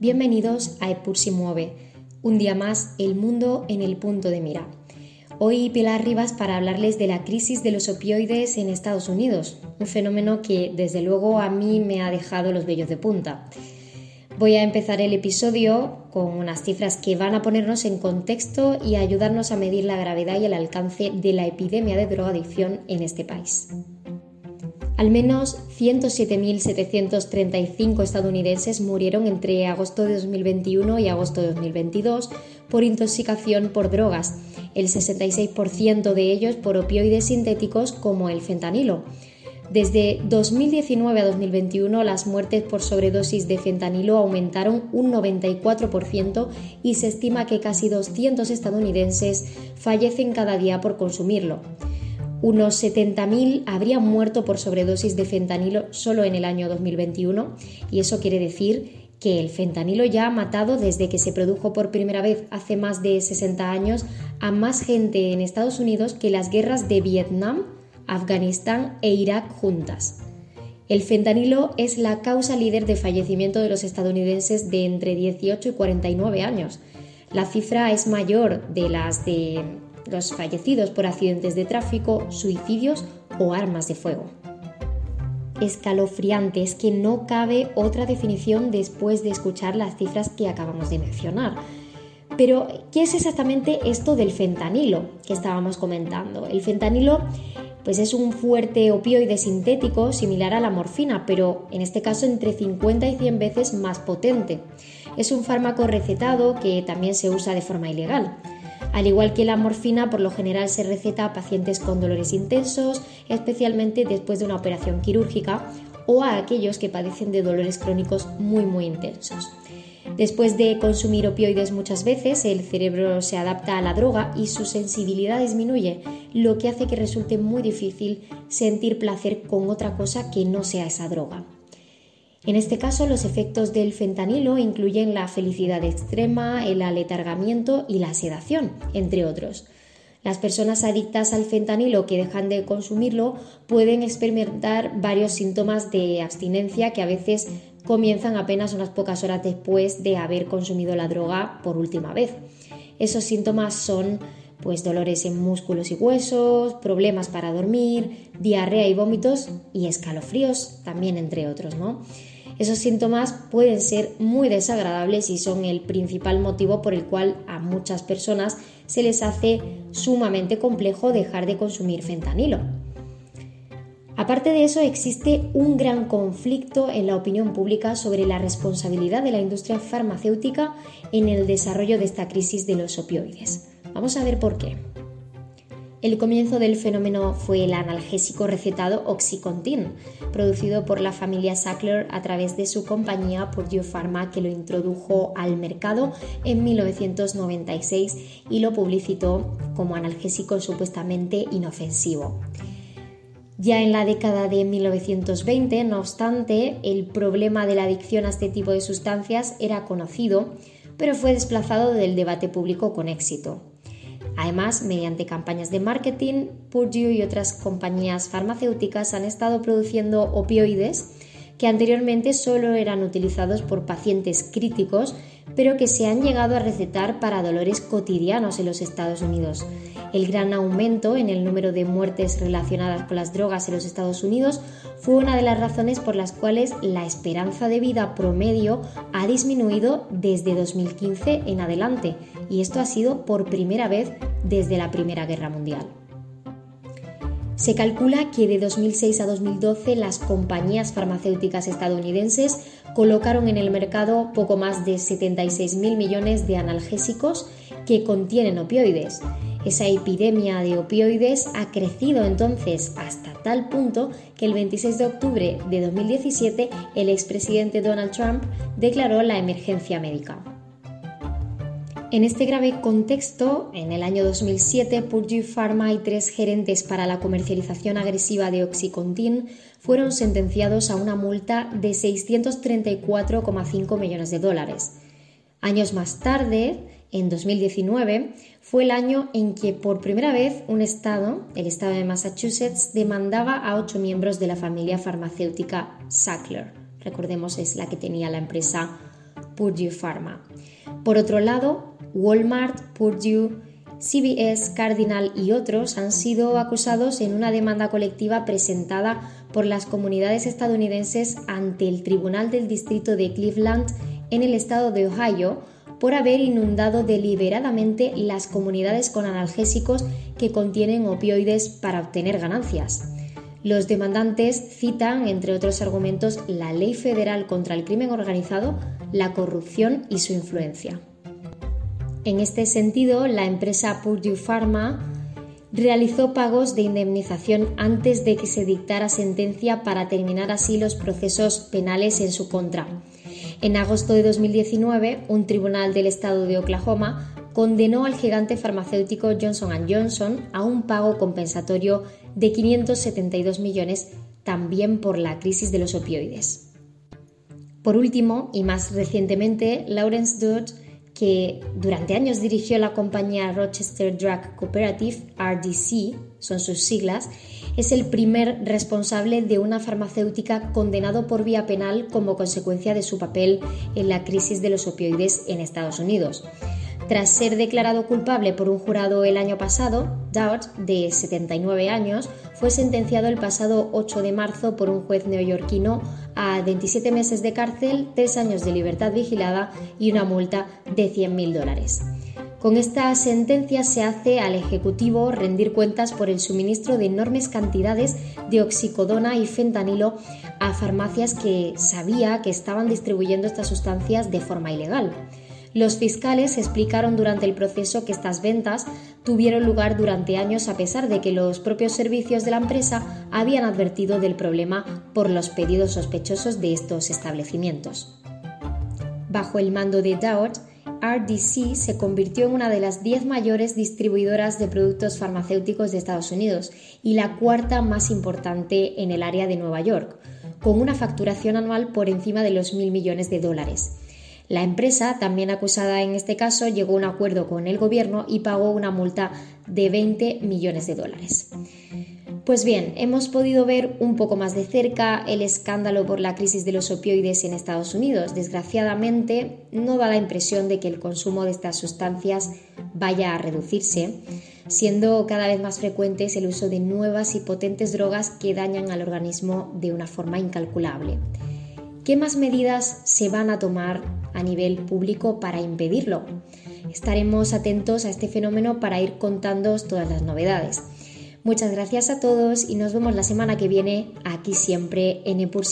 Bienvenidos a Epursi Mueve, un día más el mundo en el punto de mira. Hoy Pilar Rivas para hablarles de la crisis de los opioides en Estados Unidos, un fenómeno que desde luego a mí me ha dejado los vellos de punta. Voy a empezar el episodio con unas cifras que van a ponernos en contexto y ayudarnos a medir la gravedad y el alcance de la epidemia de drogadicción en este país. Al menos 107.735 estadounidenses murieron entre agosto de 2021 y agosto de 2022 por intoxicación por drogas, el 66% de ellos por opioides sintéticos como el fentanilo. Desde 2019 a 2021 las muertes por sobredosis de fentanilo aumentaron un 94% y se estima que casi 200 estadounidenses fallecen cada día por consumirlo. Unos 70.000 habrían muerto por sobredosis de fentanilo solo en el año 2021 y eso quiere decir que el fentanilo ya ha matado desde que se produjo por primera vez hace más de 60 años a más gente en Estados Unidos que las guerras de Vietnam, Afganistán e Irak juntas. El fentanilo es la causa líder de fallecimiento de los estadounidenses de entre 18 y 49 años. La cifra es mayor de las de los fallecidos por accidentes de tráfico, suicidios o armas de fuego. Escalofriante es que no cabe otra definición después de escuchar las cifras que acabamos de mencionar. Pero, ¿qué es exactamente esto del fentanilo que estábamos comentando? El fentanilo pues es un fuerte opioide sintético similar a la morfina, pero en este caso entre 50 y 100 veces más potente. Es un fármaco recetado que también se usa de forma ilegal. Al igual que la morfina, por lo general se receta a pacientes con dolores intensos, especialmente después de una operación quirúrgica o a aquellos que padecen de dolores crónicos muy muy intensos. Después de consumir opioides muchas veces, el cerebro se adapta a la droga y su sensibilidad disminuye, lo que hace que resulte muy difícil sentir placer con otra cosa que no sea esa droga. En este caso, los efectos del fentanilo incluyen la felicidad extrema, el aletargamiento y la sedación, entre otros. Las personas adictas al fentanilo que dejan de consumirlo pueden experimentar varios síntomas de abstinencia que a veces comienzan apenas unas pocas horas después de haber consumido la droga por última vez. Esos síntomas son pues dolores en músculos y huesos, problemas para dormir, diarrea y vómitos y escalofríos también entre otros, ¿no? Esos síntomas pueden ser muy desagradables y son el principal motivo por el cual a muchas personas se les hace sumamente complejo dejar de consumir fentanilo. Aparte de eso, existe un gran conflicto en la opinión pública sobre la responsabilidad de la industria farmacéutica en el desarrollo de esta crisis de los opioides. Vamos a ver por qué. El comienzo del fenómeno fue el analgésico recetado Oxycontin, producido por la familia Sackler a través de su compañía Purdue Pharma, que lo introdujo al mercado en 1996 y lo publicitó como analgésico supuestamente inofensivo. Ya en la década de 1920, no obstante, el problema de la adicción a este tipo de sustancias era conocido, pero fue desplazado del debate público con éxito. Además, mediante campañas de marketing, Purdue y otras compañías farmacéuticas han estado produciendo opioides que anteriormente solo eran utilizados por pacientes críticos, pero que se han llegado a recetar para dolores cotidianos en los Estados Unidos. El gran aumento en el número de muertes relacionadas con las drogas en los Estados Unidos fue una de las razones por las cuales la esperanza de vida promedio ha disminuido desde 2015 en adelante, y esto ha sido por primera vez desde la Primera Guerra Mundial. Se calcula que de 2006 a 2012 las compañías farmacéuticas estadounidenses colocaron en el mercado poco más de 76.000 millones de analgésicos que contienen opioides. Esa epidemia de opioides ha crecido entonces hasta tal punto que el 26 de octubre de 2017 el expresidente Donald Trump declaró la emergencia médica. En este grave contexto, en el año 2007, Purdue Pharma y tres gerentes para la comercialización agresiva de Oxycontin fueron sentenciados a una multa de 634,5 millones de dólares. Años más tarde, en 2019, fue el año en que por primera vez un estado, el estado de Massachusetts, demandaba a ocho miembros de la familia farmacéutica Sackler. Recordemos, es la que tenía la empresa Purdue Pharma. Por otro lado, Walmart, Purdue, CBS, Cardinal y otros han sido acusados en una demanda colectiva presentada por las comunidades estadounidenses ante el Tribunal del Distrito de Cleveland en el estado de Ohio por haber inundado deliberadamente las comunidades con analgésicos que contienen opioides para obtener ganancias. Los demandantes citan, entre otros argumentos, la ley federal contra el crimen organizado, la corrupción y su influencia. En este sentido, la empresa Purdue Pharma realizó pagos de indemnización antes de que se dictara sentencia para terminar así los procesos penales en su contra. En agosto de 2019, un tribunal del estado de Oklahoma condenó al gigante farmacéutico Johnson Johnson a un pago compensatorio de 572 millones también por la crisis de los opioides. Por último, y más recientemente, Lawrence Dodd, que durante años dirigió la compañía Rochester Drug Cooperative, RDC, son sus siglas, es el primer responsable de una farmacéutica condenado por vía penal como consecuencia de su papel en la crisis de los opioides en Estados Unidos. Tras ser declarado culpable por un jurado el año pasado, Dowd, de 79 años, fue sentenciado el pasado 8 de marzo por un juez neoyorquino a 27 meses de cárcel, 3 años de libertad vigilada y una multa de 100.000 dólares. Con esta sentencia se hace al Ejecutivo rendir cuentas por el suministro de enormes cantidades de oxicodona y fentanilo a farmacias que sabía que estaban distribuyendo estas sustancias de forma ilegal. Los fiscales explicaron durante el proceso que estas ventas tuvieron lugar durante años a pesar de que los propios servicios de la empresa habían advertido del problema por los pedidos sospechosos de estos establecimientos. Bajo el mando de Dowd, RDC se convirtió en una de las 10 mayores distribuidoras de productos farmacéuticos de Estados Unidos y la cuarta más importante en el área de Nueva York, con una facturación anual por encima de los mil millones de dólares. La empresa, también acusada en este caso, llegó a un acuerdo con el gobierno y pagó una multa de 20 millones de dólares. Pues bien, hemos podido ver un poco más de cerca el escándalo por la crisis de los opioides en Estados Unidos. Desgraciadamente, no da la impresión de que el consumo de estas sustancias vaya a reducirse, siendo cada vez más frecuentes el uso de nuevas y potentes drogas que dañan al organismo de una forma incalculable. ¿Qué más medidas se van a tomar a nivel público para impedirlo? Estaremos atentos a este fenómeno para ir contándoos todas las novedades. Muchas gracias a todos y nos vemos la semana que viene aquí siempre en Epur.